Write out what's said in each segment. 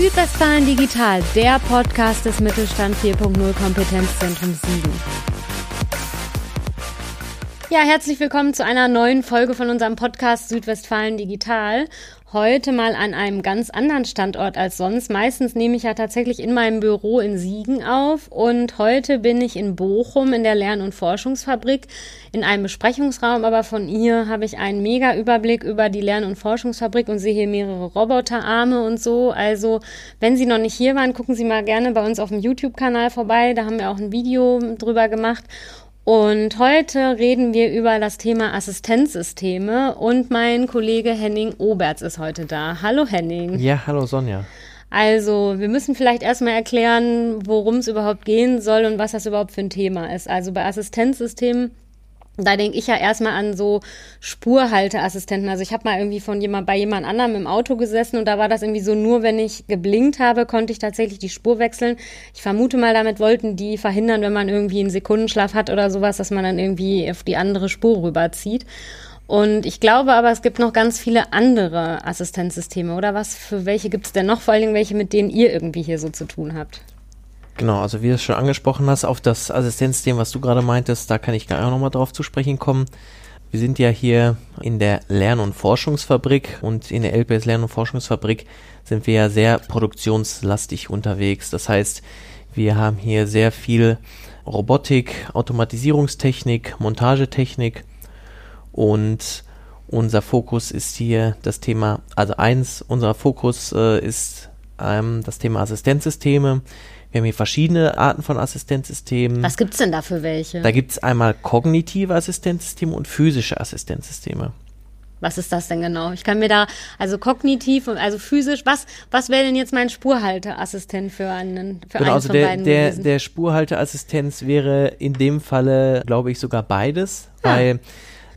Südwestfalen Digital, der Podcast des Mittelstand 4.0 Kompetenzzentrum Siegen. Ja, herzlich willkommen zu einer neuen Folge von unserem Podcast Südwestfalen Digital. Heute mal an einem ganz anderen Standort als sonst. Meistens nehme ich ja tatsächlich in meinem Büro in Siegen auf und heute bin ich in Bochum in der Lern- und Forschungsfabrik in einem Besprechungsraum, aber von ihr habe ich einen mega Überblick über die Lern- und Forschungsfabrik und sehe hier mehrere Roboterarme und so. Also, wenn Sie noch nicht hier waren, gucken Sie mal gerne bei uns auf dem YouTube-Kanal vorbei. Da haben wir auch ein Video drüber gemacht. Und heute reden wir über das Thema Assistenzsysteme und mein Kollege Henning Oberts ist heute da. Hallo Henning. Ja, hallo Sonja. Also, wir müssen vielleicht erstmal erklären, worum es überhaupt gehen soll und was das überhaupt für ein Thema ist. Also bei Assistenzsystemen da denke ich ja erstmal an so Spurhalteassistenten. Also ich habe mal irgendwie von jemand bei jemand anderem im Auto gesessen und da war das irgendwie so, nur wenn ich geblinkt habe, konnte ich tatsächlich die Spur wechseln. Ich vermute mal, damit wollten die verhindern, wenn man irgendwie einen Sekundenschlaf hat oder sowas, dass man dann irgendwie auf die andere Spur rüberzieht. Und ich glaube aber, es gibt noch ganz viele andere Assistenzsysteme, oder was? Für welche gibt es denn noch? Vor allen Dingen welche, mit denen ihr irgendwie hier so zu tun habt? Genau, also wie du es schon angesprochen hast, auf das Assistenzsystem, was du gerade meintest, da kann ich gar nochmal drauf zu sprechen kommen. Wir sind ja hier in der Lern- und Forschungsfabrik und in der LPS Lern- und Forschungsfabrik sind wir ja sehr produktionslastig unterwegs. Das heißt, wir haben hier sehr viel Robotik, Automatisierungstechnik, Montagetechnik und unser Fokus ist hier das Thema, also eins unser Fokus äh, ist ähm, das Thema Assistenzsysteme. Wir haben hier verschiedene Arten von Assistenzsystemen. Was gibt's denn da für welche? Da gibt's einmal kognitive Assistenzsysteme und physische Assistenzsysteme. Was ist das denn genau? Ich kann mir da, also kognitiv und also physisch, was, was wäre denn jetzt mein Spurhalteassistent für einen, für genau, einen also von der, beiden der, gewesen? der Spurhalteassistenz wäre in dem Falle, glaube ich, sogar beides, Ah. weil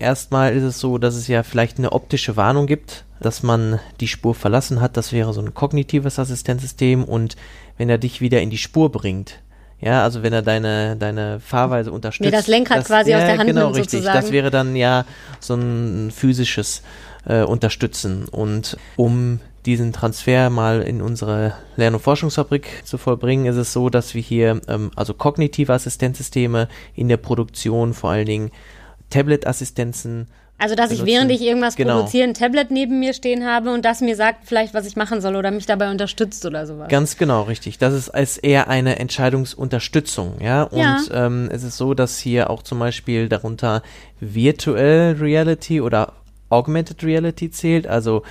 erstmal ist es so, dass es ja vielleicht eine optische Warnung gibt, dass man die Spur verlassen hat. Das wäre so ein kognitives Assistenzsystem und wenn er dich wieder in die Spur bringt, ja, also wenn er deine, deine Fahrweise unterstützt. Mir das Lenkrad quasi aus der Hand genau, nimmt, richtig. sozusagen. Das wäre dann ja so ein physisches äh, Unterstützen. Und um diesen Transfer mal in unsere Lern- und Forschungsfabrik zu vollbringen, ist es so, dass wir hier ähm, also kognitive Assistenzsysteme in der Produktion, vor allen Dingen Tablet-Assistenzen, also, dass ich benutzen. während ich irgendwas Genau. produziere, ein Tablet neben mir stehen habe und das mir sagt vielleicht, was ich machen soll oder mich dabei unterstützt oder sowas. Ganz genau, richtig. Das ist als eher eine Entscheidungsunterstützung, ja. Und Ja. Ähm, es ist so, dass hier auch zum Beispiel darunter Virtual Reality oder Augmented Reality zählt, also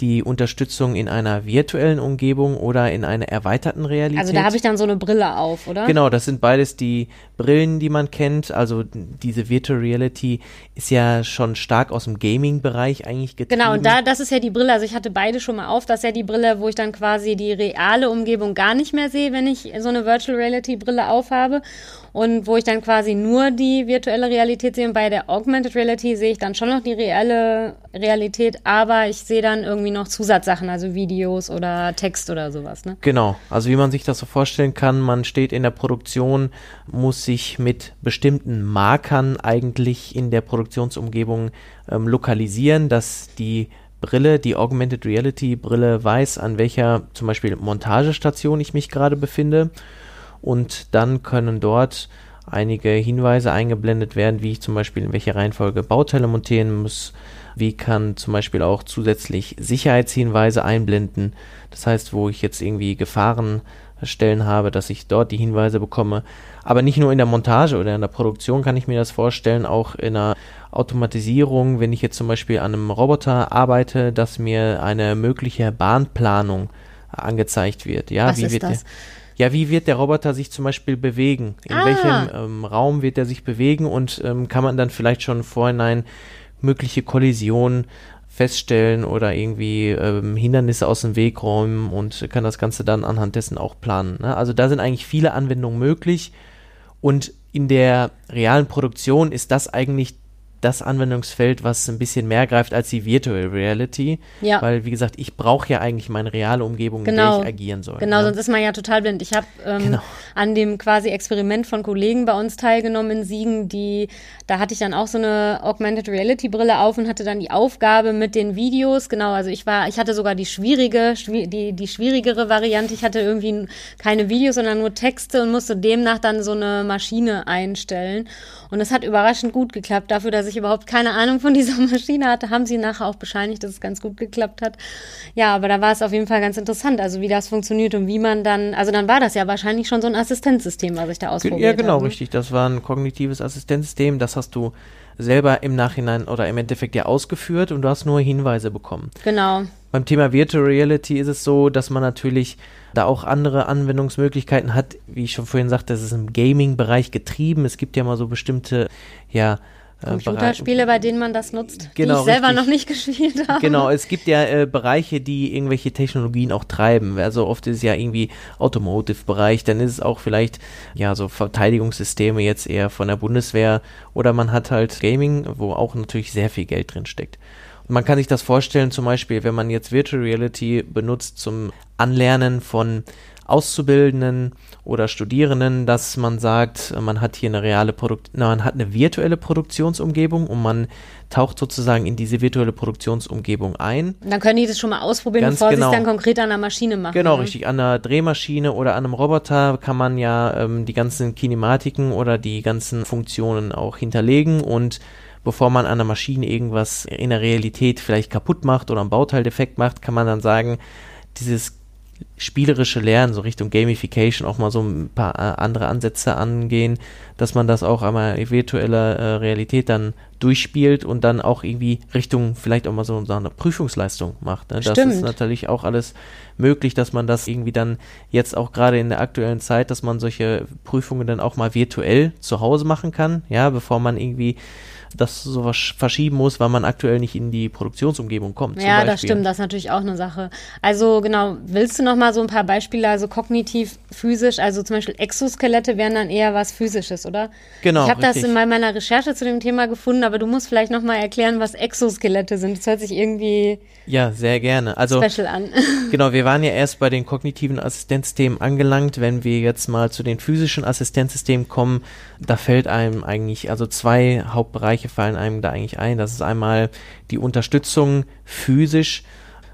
die Unterstützung in einer virtuellen Umgebung oder in einer erweiterten Realität. Also da habe ich dann so eine Brille auf, oder? Genau, das sind beides die Brillen, die man kennt. Also diese Virtual Reality ist ja schon stark aus dem Gaming-Bereich eigentlich getrieben. Genau, und da, das ist ja die Brille, also ich hatte beide schon mal auf, das ist ja die Brille, wo ich dann quasi die reale Umgebung gar nicht mehr sehe, wenn ich so eine Virtual Reality Brille aufhabe und wo ich dann quasi nur die virtuelle Realität sehe und bei der Augmented Reality sehe ich dann schon noch die reelle Realität, aber ich sehe dann irgendwie noch Zusatzsachen, also Videos oder Text oder sowas, ne? Genau, also wie man sich das so vorstellen kann, man steht in der Produktion, muss sich mit bestimmten Markern eigentlich in der Produktionsumgebung ähm, lokalisieren, dass die Brille, die Augmented Reality Brille weiß, an welcher zum Beispiel Montagestation ich mich gerade befinde und dann können dort einige Hinweise eingeblendet werden, wie ich zum Beispiel in welcher Reihenfolge Bauteile montieren muss, wie kann zum Beispiel auch zusätzlich Sicherheitshinweise einblenden, das heißt, wo ich jetzt irgendwie Gefahrenstellen habe, dass ich dort die Hinweise bekomme. Aber nicht nur in der Montage oder in der Produktion kann ich mir das vorstellen, auch in der Automatisierung, wenn ich jetzt zum Beispiel an einem Roboter arbeite, dass mir eine mögliche Bahnplanung angezeigt wird. Ja, Was wie ist wird das? Der, ja, wie wird der Roboter sich zum Beispiel bewegen? In Ah. welchem ähm, Raum wird er sich bewegen und ähm, kann man dann vielleicht schon vorhinein mögliche Kollisionen feststellen oder irgendwie ähm, Hindernisse aus dem Weg räumen und kann das Ganze dann anhand dessen auch planen. Ne? Also da sind eigentlich viele Anwendungen möglich und in der realen Produktion ist das eigentlich das Anwendungsfeld, was ein bisschen mehr greift als die Virtual Reality. Ja. Weil, wie gesagt, ich brauche ja eigentlich meine reale Umgebung, Genau. in der ich agieren soll. Genau, ne? sonst ist man ja total blind. Ich habe ähm, Genau. an dem quasi Experiment von Kollegen bei uns teilgenommen in Siegen, die, da hatte ich dann auch so eine Augmented Reality Brille auf und hatte dann die Aufgabe mit den Videos, genau, also ich war, ich hatte sogar die schwierige, schwi die, die schwierigere Variante. Ich hatte irgendwie keine Videos, sondern nur Texte und musste demnach dann so eine Maschine einstellen. Und das hat überraschend gut geklappt. Dafür, dass ich überhaupt keine Ahnung von dieser Maschine hatte, haben sie nachher auch bescheinigt, dass es ganz gut geklappt hat. Ja, aber da war es auf jeden Fall ganz interessant, also wie das funktioniert und wie man dann, also dann war das ja wahrscheinlich schon so ein Assistenzsystem, was ich da ausprobiert Ja, genau, habe. richtig. Das war ein kognitives Assistenzsystem. Das hast du selber im Nachhinein oder im Endeffekt ja ausgeführt und du hast nur Hinweise bekommen. Genau. Beim Thema Virtual Reality ist es so, dass man natürlich da auch andere Anwendungsmöglichkeiten hat. Wie ich schon vorhin sagte, das ist im Gaming-Bereich getrieben. Es gibt ja mal so bestimmte, ja, äh, Computerspiele, bei denen man das nutzt, die Genau, ich selber richtig. noch nicht gespielt habe. Genau, es gibt ja äh, Bereiche, die irgendwelche Technologien auch treiben. Also oft ist es ja irgendwie Automotive-Bereich, dann ist es auch vielleicht ja so Verteidigungssysteme jetzt eher von der Bundeswehr oder man hat halt Gaming, wo auch natürlich sehr viel Geld drin steckt. Und man kann sich das vorstellen, zum Beispiel, wenn man jetzt Virtual Reality benutzt zum Anlernen von Auszubildenden oder Studierenden, dass man sagt, man hat hier eine reale Produkt, na, man hat eine virtuelle Produktionsumgebung und man taucht sozusagen in diese virtuelle Produktionsumgebung ein. Dann können die das schon mal ausprobieren, Ganz bevor sie genau. es dann konkret an der Maschine machen. Genau, ne? richtig. An einer Drehmaschine oder an einem Roboter kann man ja ähm, die ganzen Kinematiken oder die ganzen Funktionen auch hinterlegen und bevor man an der Maschine irgendwas in der Realität vielleicht kaputt macht oder einen Bauteildefekt macht, kann man dann sagen, dieses spielerische Lernen, so Richtung Gamification, auch mal so ein paar äh, andere Ansätze angehen, dass man das auch einmal in virtueller äh, Realität dann durchspielt und dann auch irgendwie Richtung vielleicht auch mal so, so eine Prüfungsleistung macht. Ne? Das Stimmt. ist natürlich auch alles möglich, dass man das irgendwie dann jetzt auch gerade in der aktuellen Zeit, dass man solche Prüfungen dann auch mal virtuell zu Hause machen kann, ja, bevor man irgendwie das so was verschieben muss, weil man aktuell nicht in die Produktionsumgebung kommt. Ja, das stimmt, das ist natürlich auch eine Sache. Also genau, willst du noch mal so ein paar Beispiele, also kognitiv, physisch, also zum Beispiel Exoskelette wären dann eher was Physisches, oder? Genau, Ich habe das in me- meiner Recherche zu dem Thema gefunden, aber du musst vielleicht noch mal erklären, was Exoskelette sind. Das hört sich irgendwie Ja, sehr gerne. Also special an. Genau, wir waren ja erst bei den kognitiven Assistenzsystemen angelangt. Wenn wir jetzt mal zu den physischen Assistenzsystemen kommen, da fällt einem eigentlich, also zwei Hauptbereiche fallen einem da eigentlich ein. Das ist einmal die Unterstützung physisch,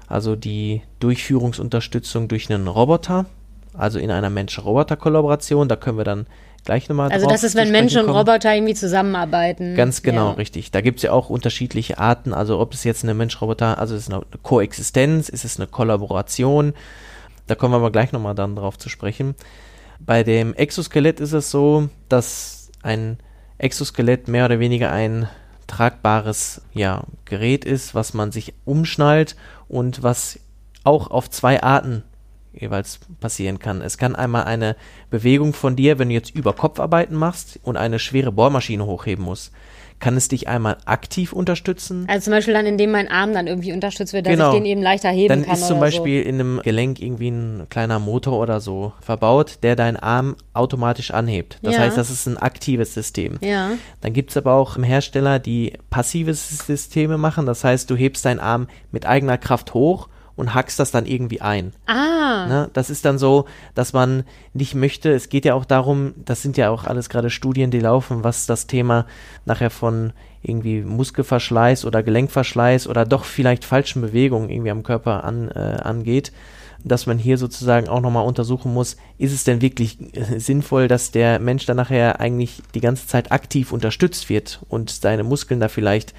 also die Durchführungsunterstützung durch einen Roboter, also in einer Mensch-Roboter-Kollaboration. Da können wir dann gleich nochmal Also das ist, wenn Mensch und kommen. Roboter irgendwie zusammenarbeiten. Ganz genau, Ja. richtig. Da gibt es ja auch unterschiedliche Arten. Also ob es jetzt eine Mensch-Roboter, also ist es eine Koexistenz, ist es eine Kollaboration. Da kommen wir aber gleich nochmal dann drauf zu sprechen. Bei dem Exoskelett ist es so, dass ein Exoskelett mehr oder weniger ein tragbares ja, Gerät ist, was man sich umschnallt und was auch auf zwei Arten jeweils passieren kann. Es kann einmal eine Bewegung von dir, wenn du jetzt über Kopfarbeiten machst und eine schwere Bohrmaschine hochheben musst, kann es dich einmal aktiv unterstützen. Also zum Beispiel dann, indem mein Arm dann irgendwie unterstützt wird, dass Genau. ich den eben leichter heben Dann kann ist zum Beispiel in einem Gelenk irgendwie ein kleiner Motor oder so verbaut, der deinen Arm automatisch anhebt. Das Ja. heißt, das ist ein aktives System. so. Ja. Dann gibt es aber auch Hersteller, die passive Systeme machen. Das heißt, du hebst deinen Arm mit eigener Kraft hoch und hackst das dann irgendwie ein. Ah. Ne? Das ist dann so, dass man nicht möchte, es geht ja auch darum, das sind ja auch alles gerade Studien, die laufen, was das Thema nachher von irgendwie Muskelverschleiß oder Gelenkverschleiß oder doch vielleicht falschen Bewegungen irgendwie am Körper an, äh, angeht, dass man hier sozusagen auch nochmal untersuchen muss, ist es denn wirklich äh, sinnvoll, dass der Mensch dann nachher eigentlich die ganze Zeit aktiv unterstützt wird und seine Muskeln da vielleicht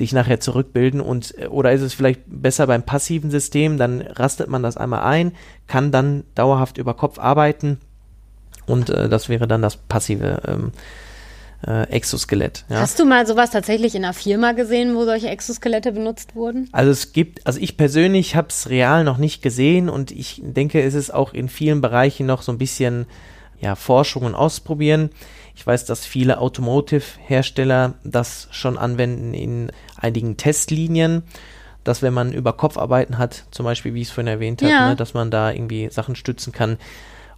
sich nachher zurückbilden und äh, oder ist es vielleicht besser beim passiven System, dann rastet man das einmal ein, kann dann dauerhaft über Kopf arbeiten und äh, das wäre dann das passive ähm, äh, Exoskelett. Ja. Hast du mal sowas tatsächlich in einer Firma gesehen, wo solche Exoskelette benutzt wurden? Also es gibt, also ich persönlich habe es real noch nicht gesehen und ich denke, es ist auch in vielen Bereichen noch so ein bisschen ja, Forschung und Ausprobieren. Ich weiß, dass viele Automotive-Hersteller das schon anwenden in einigen Testlinien, dass wenn man über Kopfarbeiten hat, zum Beispiel, wie ich es vorhin erwähnt habe, Ja. ne, dass man da irgendwie Sachen stützen kann.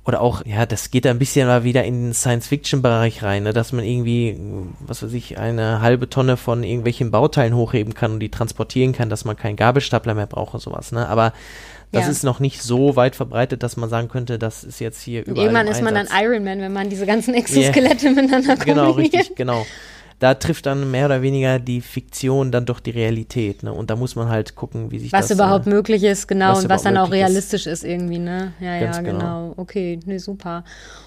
oder auch, ja, das geht da ein bisschen mal wieder in den Science-Fiction-Bereich rein, ne, dass man irgendwie, was weiß ich, eine halbe Tonne von irgendwelchen Bauteilen hochheben kann und die transportieren kann, dass man keinen Gabelstapler mehr braucht und sowas, ne? Aber das ja. ist noch nicht so weit verbreitet, dass man sagen könnte, das ist jetzt hier überall. Irgendwann ist man dann Iron Man, wenn man diese ganzen Exoskelette yeah. miteinander kombiniert. Genau, richtig, genau da trifft dann mehr oder weniger die Fiktion dann doch die Realität. Ne? Und da muss man halt gucken, wie sich was das. Was überhaupt äh, möglich ist, genau, und was dann auch realistisch ist. ist, irgendwie, ne? Ja, Ganz ja, genau. genau. Okay, ne, super.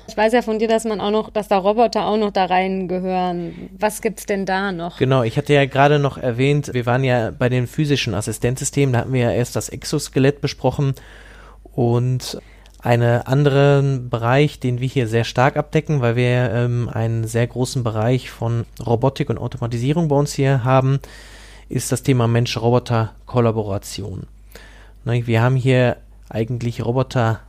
Ich weiß ja von dir, dass man auch noch, dass da Roboter auch noch da rein gehören. Was gibt's denn da noch? Genau, ich hatte ja gerade noch erwähnt, wir waren ja bei den physischen Assistenzsystemen, da hatten wir ja erst das Exoskelett besprochen und einen anderen Bereich, den wir hier sehr stark abdecken, weil wir ähm, einen sehr großen Bereich von Robotik und Automatisierung bei uns hier haben, ist das Thema Mensch-Roboter-Kollaboration. Ne, wir haben hier eigentlich Roboter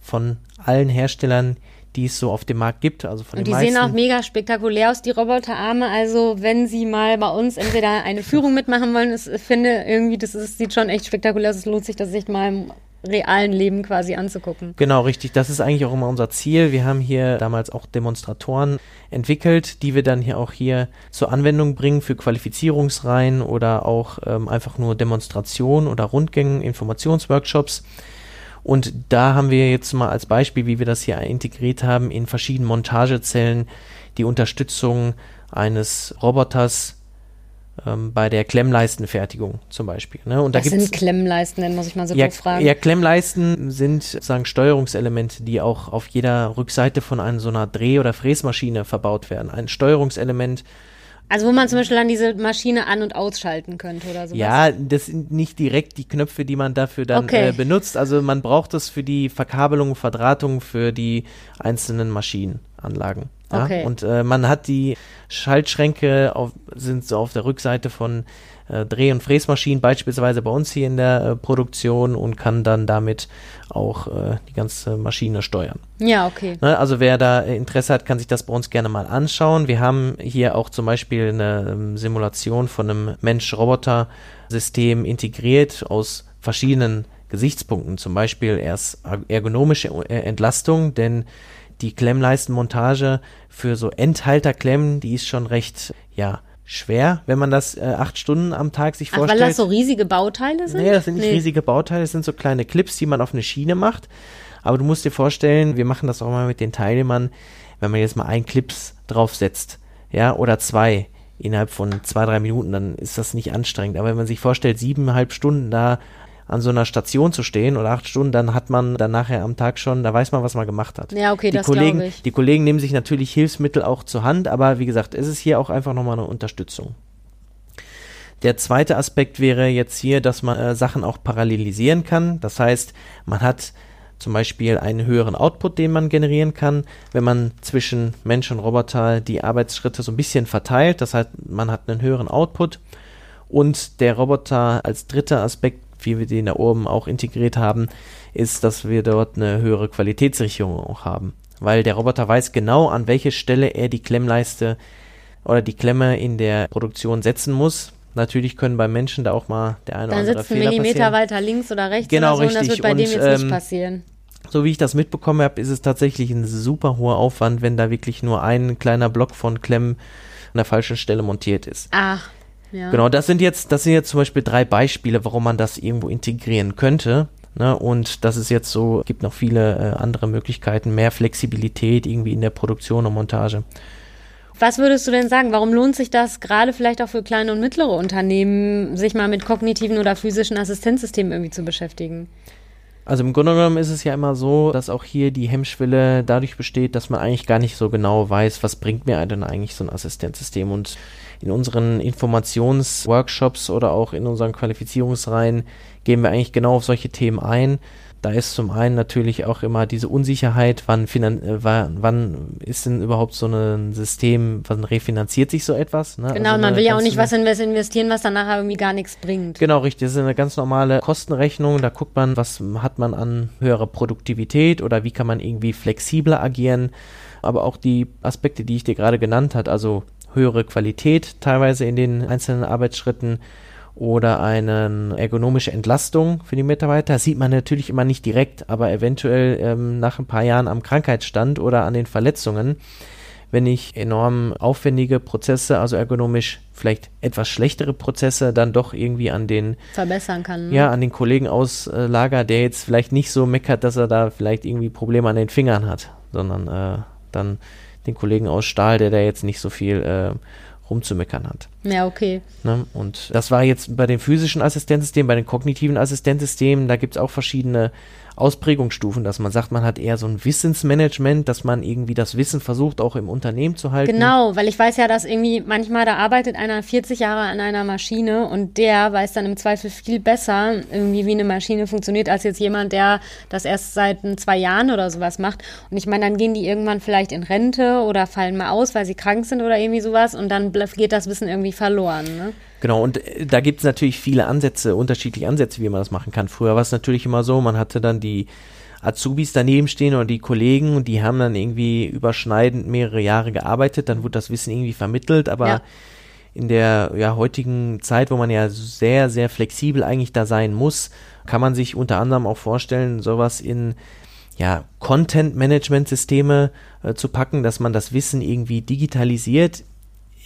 von allen Herstellern, die es so auf dem Markt gibt. Also von und die meisten. sehen auch mega spektakulär aus, die Roboterarme. Also wenn Sie mal bei uns entweder eine Führung mitmachen wollen, ich finde irgendwie, das ist, sieht schon echt spektakulär aus. Es lohnt sich, das sich mal realen Leben quasi anzugucken. Genau, richtig. Das ist eigentlich auch immer unser Ziel. Wir haben hier damals auch Demonstratoren entwickelt, die wir dann hier auch hier zur Anwendung bringen für Qualifizierungsreihen oder auch ähm, einfach nur Demonstrationen oder Rundgängen, Informationsworkshops. Und da haben wir jetzt mal als Beispiel, wie wir das hier integriert haben, in verschiedenen Montagezellen die Unterstützung eines Roboters ähm, bei der Klemmleistenfertigung zum Beispiel. Ne? Und Was da sind Klemmleisten, denn muss ich mal so ja, kurz fragen. Ja, Klemmleisten sind sozusagen Steuerungselemente, die auch auf jeder Rückseite von einer so einer Dreh- oder Fräsmaschine verbaut werden. Ein Steuerungselement. Also wo man zum Beispiel dann diese Maschine an- und ausschalten könnte oder so. Ja, das sind nicht direkt die Knöpfe, die man dafür dann okay. äh, benutzt. Also man braucht das für die Verkabelung, Verdrahtung für die einzelnen Maschinenanlagen. Ja? Okay. Und äh, man hat die Schaltschränke auf, sind so auf der Rückseite von äh, Dreh- und Fräsmaschinen, beispielsweise bei uns hier in der äh, Produktion und kann dann damit auch äh, die ganze Maschine steuern. Ja, okay. Ne, also wer da Interesse hat, kann sich das bei uns gerne mal anschauen. Wir haben hier auch zum Beispiel eine ähm, Simulation von einem Mensch-Roboter-System integriert aus verschiedenen Gesichtspunkten. Zum Beispiel erst ergonomische äh, Entlastung, denn die Klemmleistenmontage für so Endhalterklemmen, die ist schon recht, ja, schwer, wenn man das äh, acht Stunden am Tag sich Ach, vorstellt. Weil das so riesige Bauteile sind? Nee, das sind nicht nee. riesige Bauteile, das sind so kleine Clips, die man auf eine Schiene macht. Aber du musst dir vorstellen, wir machen das auch mal mit den Teilnehmern, wenn man jetzt mal einen Clips draufsetzt, ja, oder zwei innerhalb von zwei, drei Minuten, dann ist das nicht anstrengend. Aber wenn man sich vorstellt, siebeneinhalb Stunden da an so einer Station zu stehen oder acht Stunden, dann hat man dann nachher am Tag schon, da weiß man, was man gemacht hat. Ja, okay, die das Kollegen, ich. Die Kollegen nehmen sich natürlich Hilfsmittel auch zur Hand, aber wie gesagt, es ist hier auch einfach nochmal eine Unterstützung. Der zweite Aspekt wäre jetzt hier, dass man äh, Sachen auch parallelisieren kann. Das heißt, man hat zum Beispiel einen höheren Output, den man generieren kann, wenn man zwischen Mensch und Roboter die Arbeitsschritte so ein bisschen verteilt. Das heißt, man hat einen höheren Output und der Roboter als dritter Aspekt wie wir den da oben auch integriert haben, ist, dass wir dort eine höhere Qualitätssicherung auch haben. Weil der Roboter weiß genau, an welche Stelle er die Klemmleiste oder die Klemme in der Produktion setzen muss. Natürlich können bei Menschen da auch mal der eine Dann oder andere Fehler passieren. Dann sitzt ein Millimeter weiter links oder rechts genau, oder so richtig. und das wird bei und, dem jetzt ähm, nicht passieren. So wie ich das mitbekommen habe, ist es tatsächlich ein super hoher Aufwand, wenn da wirklich nur ein kleiner Block von Klemmen an der falschen Stelle montiert ist. Ach, ja. Genau, das sind jetzt, das sind jetzt zum Beispiel drei Beispiele, warum man das irgendwo integrieren könnte. Ne? Und das ist jetzt so, gibt noch viele äh, andere Möglichkeiten, mehr Flexibilität irgendwie in der Produktion und Montage. Was würdest du denn sagen? Warum lohnt sich das gerade vielleicht auch für kleine und mittlere Unternehmen, sich mal mit kognitiven oder physischen Assistenzsystemen irgendwie zu beschäftigen? Also im Grunde genommen ist es ja immer so, dass auch hier die Hemmschwelle dadurch besteht, dass man eigentlich gar nicht so genau weiß, was bringt mir denn eigentlich so ein Assistenzsystem. Und in unseren Informationsworkshops oder auch in unseren Qualifizierungsreihen gehen wir eigentlich genau auf solche Themen ein. Da ist zum einen natürlich auch immer diese Unsicherheit, wann, finan äh, wann, ist denn überhaupt so ein System, wann refinanziert sich so etwas? Ne? Genau, also man will ja auch nicht was investieren, was dann nachher irgendwie gar nichts bringt. Genau, richtig. Das ist eine ganz normale Kostenrechnung. Da guckt man, was hat man an höherer Produktivität oder wie kann man irgendwie flexibler agieren. Aber auch die Aspekte, die ich dir gerade genannt habe, also höhere Qualität teilweise in den einzelnen Arbeitsschritten oder eine ergonomische Entlastung für die Mitarbeiter. Das sieht man natürlich immer nicht direkt, aber eventuell ähm, nach ein paar Jahren am Krankheitsstand oder an den Verletzungen, wenn ich enorm aufwendige Prozesse, also ergonomisch vielleicht etwas schlechtere Prozesse, dann doch irgendwie an den verbessern kann. Ne? Ja, an den Kollegen auslager, der jetzt vielleicht nicht so meckert, dass er da vielleicht irgendwie Probleme an den Fingern hat, sondern äh, dann den Kollegen aus Stahl, der da jetzt nicht so viel äh, rumzumeckern hat. Ja, okay. Ne? Und das war jetzt bei den physischen Assistenzsystemen, bei den kognitiven Assistenzsystemen, da gibt es auch verschiedene Ausprägungsstufen, dass man sagt, man hat eher so ein Wissensmanagement, dass man irgendwie das Wissen versucht, auch im Unternehmen zu halten. Genau, weil ich weiß ja, dass irgendwie manchmal da arbeitet einer 40 Jahre an einer Maschine und der weiß dann im Zweifel viel besser, irgendwie wie eine Maschine funktioniert, als jetzt jemand, der das erst seit zwei Jahren oder sowas macht. Und ich meine, dann gehen die irgendwann vielleicht in Rente oder fallen mal aus, weil sie krank sind oder irgendwie sowas und dann geht das Wissen irgendwie verloren. Ne? Genau, und äh, da gibt es natürlich viele Ansätze, unterschiedliche Ansätze, wie man das machen kann. Früher war es natürlich immer so, man hatte dann die Azubis daneben stehen oder die Kollegen und die haben dann irgendwie überschneidend mehrere Jahre gearbeitet, dann wurde das Wissen irgendwie vermittelt, aber ja. in der ja, heutigen Zeit, wo man ja sehr, sehr flexibel eigentlich da sein muss, kann man sich unter anderem auch vorstellen, sowas in ja, Content-Management-Systeme äh, zu packen, dass man das Wissen irgendwie digitalisiert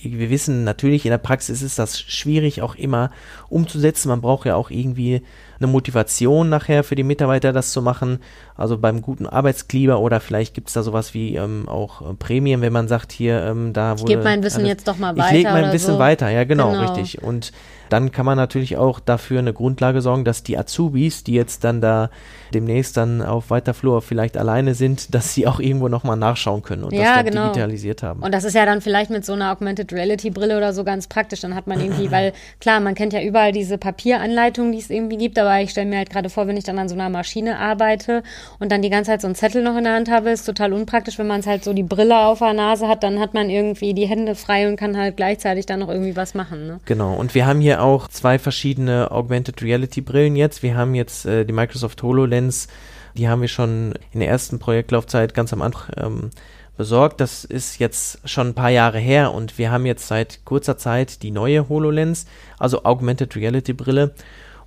wir wissen natürlich, in der Praxis ist das schwierig auch immer umzusetzen. Man braucht ja auch irgendwie eine Motivation nachher für die Mitarbeiter, das zu machen. Also beim guten Arbeitsklima oder vielleicht gibt es da sowas wie ähm, auch äh, Prämien, wenn man sagt, hier, ähm, da wurde. Ich gebe mein Wissen alles, jetzt doch mal weiter. Ich lege mein Wissen so. weiter, ja, genau, genau, richtig. Und dann kann man natürlich auch dafür eine Grundlage sorgen, dass die Azubis, die jetzt dann da demnächst dann auf weiter Flur vielleicht alleine sind, dass sie auch irgendwo nochmal nachschauen können und ja, das dann genau. digitalisiert haben. Und das ist ja dann vielleicht mit so einer Augmented Reality Brille oder so ganz praktisch. Dann hat man irgendwie, weil klar, man kennt ja überall diese Papieranleitungen, die es irgendwie gibt, aber ich stelle mir halt gerade vor, wenn ich dann an so einer Maschine arbeite und dann die ganze Zeit so einen Zettel noch in der Hand habe, ist total unpraktisch. Wenn man es halt so die Brille auf der Nase hat, dann hat man irgendwie die Hände frei und kann halt gleichzeitig dann noch irgendwie was machen. Ne? Genau. Und wir haben hier auch zwei verschiedene Augmented Reality Brillen jetzt. Wir haben jetzt äh, die Microsoft HoloLens, die haben wir schon in der ersten Projektlaufzeit ganz am Anfang ähm, besorgt. Das ist jetzt schon ein paar Jahre her und wir haben jetzt seit kurzer Zeit die neue HoloLens, also Augmented Reality Brille.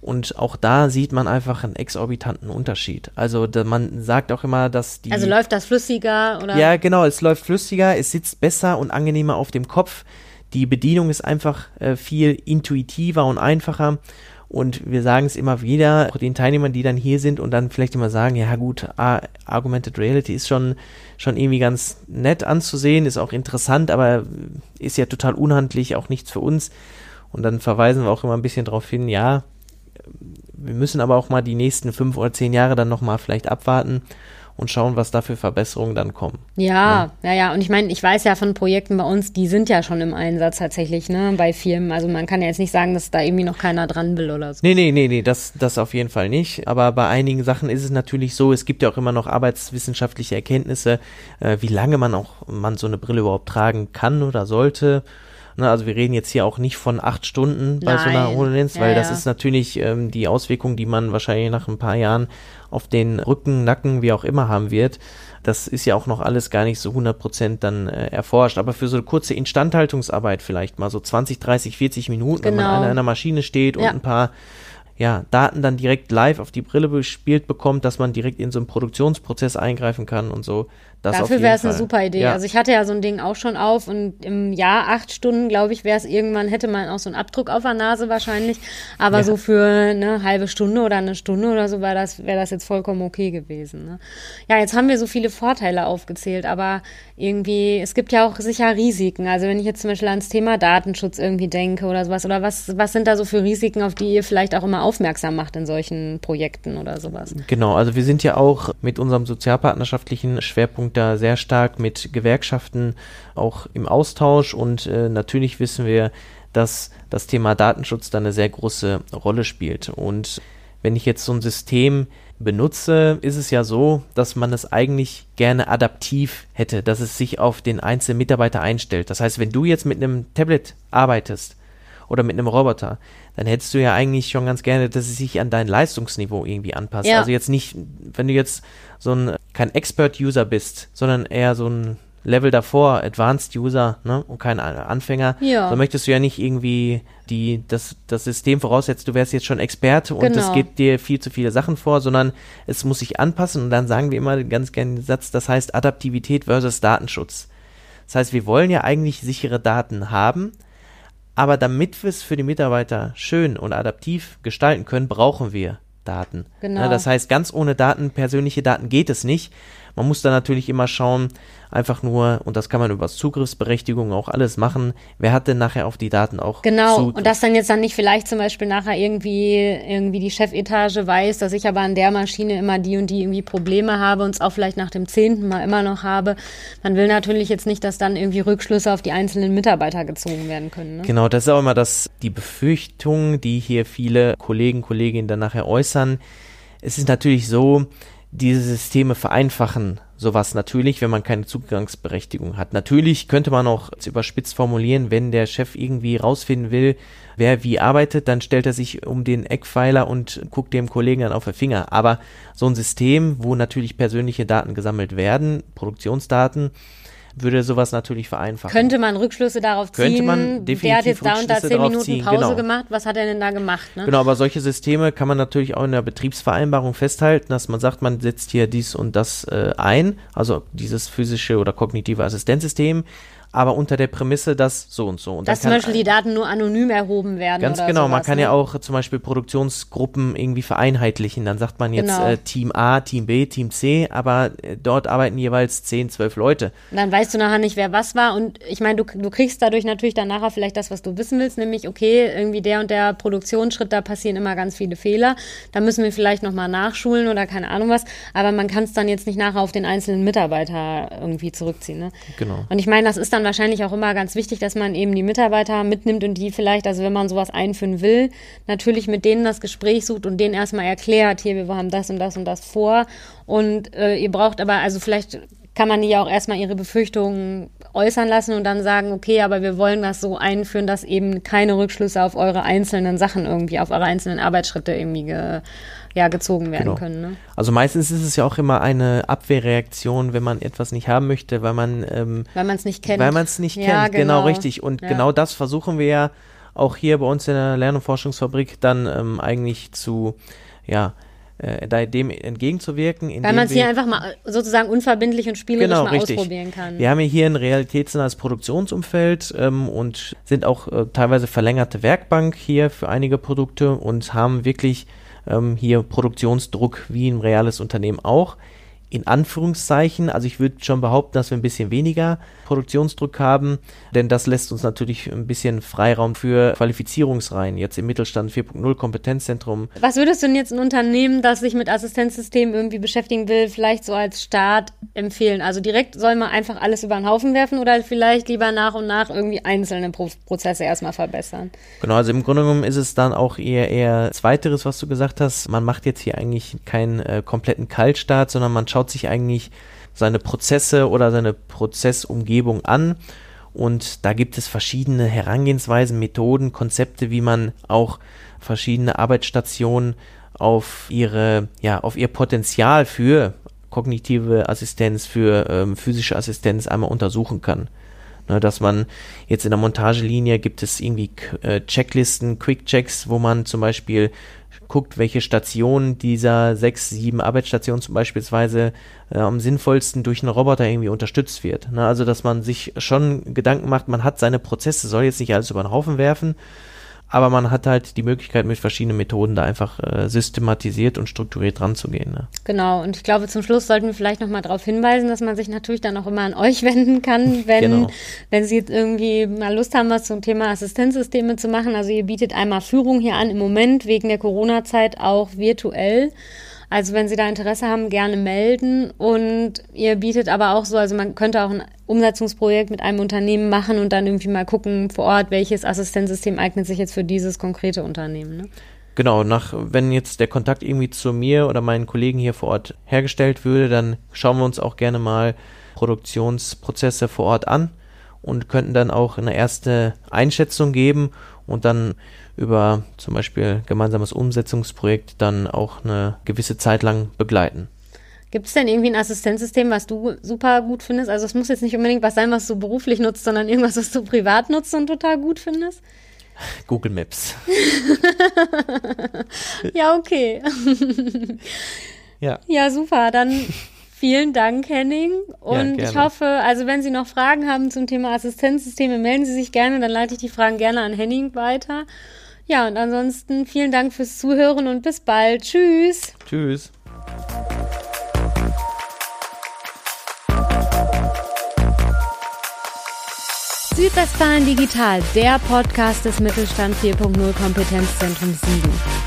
Und auch da sieht man einfach einen exorbitanten Unterschied. Also da, man sagt auch immer, dass die. Also läuft das flüssiger oder? Ja, genau, es läuft flüssiger, es sitzt besser und angenehmer auf dem Kopf. Die Bedienung ist einfach äh, viel intuitiver und einfacher. Und wir sagen es immer wieder, auch den Teilnehmern, die dann hier sind und dann vielleicht immer sagen, ja gut, Argumented Reality ist schon, schon irgendwie ganz nett anzusehen, ist auch interessant, aber ist ja total unhandlich, auch nichts für uns. Und dann verweisen wir auch immer ein bisschen darauf hin, ja, wir müssen aber auch mal die nächsten fünf oder zehn Jahre dann nochmal vielleicht abwarten und schauen, was da für Verbesserungen dann kommen. Ja, ja, ja. ja. Und ich meine, ich weiß ja von Projekten bei uns, die sind ja schon im Einsatz tatsächlich, ne, bei Firmen. Also man kann ja jetzt nicht sagen, dass da irgendwie noch keiner dran will oder so. Nee, nee, nee, nee, das, das auf jeden Fall nicht. Aber bei einigen Sachen ist es natürlich so, es gibt ja auch immer noch arbeitswissenschaftliche Erkenntnisse, äh, wie lange man auch man so eine Brille überhaupt tragen kann oder sollte. Ne, also wir reden jetzt hier auch nicht von acht Stunden bei Nein. so einer HoloLens, weil ja, das ist natürlich ähm, die Auswirkung, die man wahrscheinlich nach ein paar Jahren auf den Rücken, Nacken, wie auch immer haben wird. Das ist ja auch noch alles gar nicht so 100% dann äh, erforscht. Aber für so eine kurze Instandhaltungsarbeit vielleicht mal so 20, 30, 40 Minuten, genau. wenn man genau. an einer Maschine steht und ja. ein paar ja, Daten dann direkt live auf die Brille gespielt bekommt, dass man direkt in so einen Produktionsprozess eingreifen kann und so. Das Dafür wäre es eine super Idee. Ja. Also ich hatte ja so ein Ding auch schon auf und im Jahr acht Stunden, glaube ich, wäre es irgendwann, hätte man auch so einen Abdruck auf der Nase wahrscheinlich. Aber ja. so für eine halbe Stunde oder eine Stunde oder so wäre das, wäre das jetzt vollkommen okay gewesen. Ne? Ja, jetzt haben wir so viele Vorteile aufgezählt, aber irgendwie, es gibt ja auch sicher Risiken. Also wenn ich jetzt zum Beispiel ans Thema Datenschutz irgendwie denke oder sowas, oder was, was sind da so für Risiken, auf die ihr vielleicht auch immer aufmerksam macht in solchen Projekten oder sowas? Genau, also wir sind ja auch mit unserem sozialpartnerschaftlichen Schwerpunkt Schwerpunkt da sehr stark mit Gewerkschaften auch im Austausch und äh, natürlich wissen wir, dass das Thema Datenschutz da eine sehr große Rolle spielt. Und wenn ich jetzt so ein System benutze, ist es ja so, dass man es eigentlich gerne adaptiv hätte, dass es sich auf den einzelnen Mitarbeiter einstellt. Das heißt, wenn du jetzt mit einem Tablet arbeitest oder mit einem Roboter, dann hättest du ja eigentlich schon ganz gerne, dass es sich an dein Leistungsniveau irgendwie anpasst. Ja. Also jetzt nicht, wenn du jetzt so ein kein Expert-User bist, sondern eher so ein Level davor, Advanced User, ne, und kein Anfänger, Ja. so möchtest du ja nicht irgendwie die, das, das System voraussetzt, du wärst jetzt schon Experte und Genau. es gibt dir viel zu viele Sachen vor, sondern es muss sich anpassen und dann sagen wir immer ganz gerne den Satz, das heißt Adaptivität versus Datenschutz. Das heißt, wir wollen ja eigentlich sichere Daten haben, aber damit wir es für die Mitarbeiter schön und adaptiv gestalten können, brauchen wir Daten. Genau. Ne, das heißt, ganz ohne Daten, persönliche Daten geht es nicht. Man muss da natürlich immer schauen, einfach nur, und das kann man über Zugriffsberechtigung auch alles machen, wer hat denn nachher auf die Daten auch Genau, Zugriff? und dass dann jetzt dann nicht vielleicht zum Beispiel nachher irgendwie, irgendwie die Chefetage weiß, dass ich aber an der Maschine immer die und die irgendwie Probleme habe und es auch vielleicht nach dem zehnten Mal immer noch habe. Man will natürlich jetzt nicht, dass dann irgendwie Rückschlüsse auf die einzelnen Mitarbeiter gezogen werden können. Ne? Genau, das ist auch immer das, die Befürchtung, die hier viele Kollegen, Kolleginnen dann nachher äußern. Es ist natürlich so, diese Systeme vereinfachen sowas natürlich, wenn man keine Zugangsberechtigung hat. Natürlich könnte man auch überspitzt formulieren, wenn der Chef irgendwie rausfinden will, wer wie arbeitet, dann stellt er sich um den Eckpfeiler und guckt dem Kollegen dann auf den Finger. Aber so ein System, wo natürlich persönliche Daten gesammelt werden, Produktionsdaten, würde sowas natürlich vereinfachen. Könnte man Rückschlüsse darauf ziehen? Könnte man der hat definitiv jetzt da und da zehn Minuten ziehen, Pause genau. gemacht. Was hat er denn da gemacht? Ne? Genau, aber solche Systeme kann man natürlich auch in der Betriebsvereinbarung festhalten, dass man sagt, man setzt hier dies und das äh, ein, also dieses physische oder kognitive Assistenzsystem, aber unter der Prämisse, dass so und so. Und Dass zum Beispiel die Daten nur anonym erhoben werden. Ganz genau, man sowas, kann ne? ja auch zum Beispiel Produktionsgruppen irgendwie vereinheitlichen. Dann sagt man jetzt Genau. äh, Team A, Team B, Team C, aber äh, dort arbeiten jeweils 10, 12 Leute. Und dann weißt du nachher nicht, wer was war. Und ich meine, du, du kriegst dadurch natürlich dann nachher vielleicht das, was du wissen willst, nämlich, okay, irgendwie der und der Produktionsschritt, da passieren immer ganz viele Fehler. Da müssen wir vielleicht nochmal nachschulen oder keine Ahnung was. Aber man kann es dann jetzt nicht nachher auf den einzelnen Mitarbeiter irgendwie zurückziehen. Ne? Genau. Und ich meine, das ist dann wahrscheinlich auch immer ganz wichtig, dass man eben die Mitarbeiter mitnimmt und die vielleicht, also wenn man sowas einführen will, natürlich mit denen das Gespräch sucht und denen erstmal erklärt, hier, wir haben das und das und das vor. Und äh, ihr braucht aber, also vielleicht kann man die ja auch erstmal ihre Befürchtungen äußern lassen und dann sagen, okay, aber wir wollen das so einführen, dass eben keine Rückschlüsse auf eure einzelnen Sachen irgendwie, auf eure einzelnen Arbeitsschritte irgendwie ge, ja, gezogen werden Genau. können. Ne? Also meistens ist es ja auch immer eine Abwehrreaktion, wenn man etwas nicht haben möchte, weil man ähm, Weil man es nicht kennt. Weil man es nicht Ja, kennt, genau. genau. richtig. Und Ja. genau das versuchen wir ja auch hier bei uns in der Lern- und Forschungsfabrik dann ähm, eigentlich zu, ja, äh, dem entgegenzuwirken. Weil man es hier einfach mal sozusagen unverbindlich und spielerisch Genau, mal richtig. ausprobieren kann. Wir haben ja hier ein realitätsnahes Produktionsumfeld ähm, und sind auch äh, teilweise verlängerte Werkbank hier für einige Produkte und haben wirklich ähm, hier Produktionsdruck wie ein reales Unternehmen auch. In Anführungszeichen, also ich würde schon behaupten, dass wir ein bisschen weniger Produktionsdruck haben, denn das lässt uns natürlich ein bisschen Freiraum für Qualifizierungsreihen. Jetzt im Mittelstand 4.0 Kompetenzzentrum Was würdest du denn jetzt ein Unternehmen, das sich mit Assistenzsystemen irgendwie beschäftigen will, vielleicht so als Start empfehlen? Also direkt soll man einfach alles über den Haufen werfen oder vielleicht lieber nach und nach irgendwie einzelne Pro Prozesse erstmal verbessern? Genau, also im Grunde genommen ist es dann auch eher eher zweiteres, was du gesagt hast. Man macht jetzt hier eigentlich keinen äh, kompletten Kaltstart, sondern man schaut sich eigentlich seine Prozesse oder seine Prozessumgebung an. Und da gibt es verschiedene Herangehensweisen, Methoden, Konzepte, wie man auch verschiedene Arbeitsstationen auf ihre, ja, auf ihr Potenzial für kognitive Assistenz, für ähm, physische Assistenz einmal untersuchen kann. Ne, dass man jetzt in der Montagelinie gibt es irgendwie äh, Checklisten, Quick-Checks, wo man zum Beispiel guckt, welche Stationen dieser sechs, sieben Arbeitsstationen zum beispielsweise äh, am sinnvollsten durch einen Roboter irgendwie unterstützt wird. Ne, also dass man sich schon Gedanken macht, man hat seine Prozesse, soll jetzt nicht alles über den Haufen werfen, aber man hat halt die Möglichkeit mit verschiedenen Methoden da einfach äh, systematisiert und strukturiert ranzugehen. Ne? Genau, und ich glaube, zum Schluss sollten wir vielleicht nochmal darauf hinweisen, dass man sich natürlich dann auch immer an euch wenden kann, wenn, Genau. wenn Sie jetzt irgendwie mal Lust haben, was zum Thema Assistenzsysteme zu machen. Also ihr bietet einmal Führung hier an, im Moment wegen der Corona-Zeit auch virtuell. Also wenn Sie da Interesse haben, gerne melden. Und ihr bietet aber auch so, also man könnte auch ein Umsetzungsprojekt mit einem Unternehmen machen und dann irgendwie mal gucken vor Ort, welches Assistenzsystem eignet sich jetzt für dieses konkrete Unternehmen. Ne? Genau, nach, wenn jetzt der Kontakt irgendwie zu mir oder meinen Kollegen hier vor Ort hergestellt würde, dann schauen wir uns auch gerne mal Produktionsprozesse vor Ort an und könnten dann auch eine erste Einschätzung geben und dann über zum Beispiel gemeinsames Umsetzungsprojekt dann auch eine gewisse Zeit lang begleiten. Gibt es denn irgendwie ein Assistenzsystem, was du super gut findest? Also es muss jetzt nicht unbedingt was sein, was du beruflich nutzt, sondern irgendwas, was du privat nutzt und total gut findest? Google Maps. ja, okay. ja. Ja, super. Dann vielen Dank, Henning. Und ja, ich hoffe, also wenn Sie noch Fragen haben zum Thema Assistenzsysteme, melden Sie sich gerne, dann leite ich die Fragen gerne an Henning weiter. Ja, und ansonsten vielen Dank fürs Zuhören und bis bald. Tschüss. Tschüss. Südwestfalen Digital, der Podcast des Mittelstand 4.0 Kompetenzzentrum Siegen.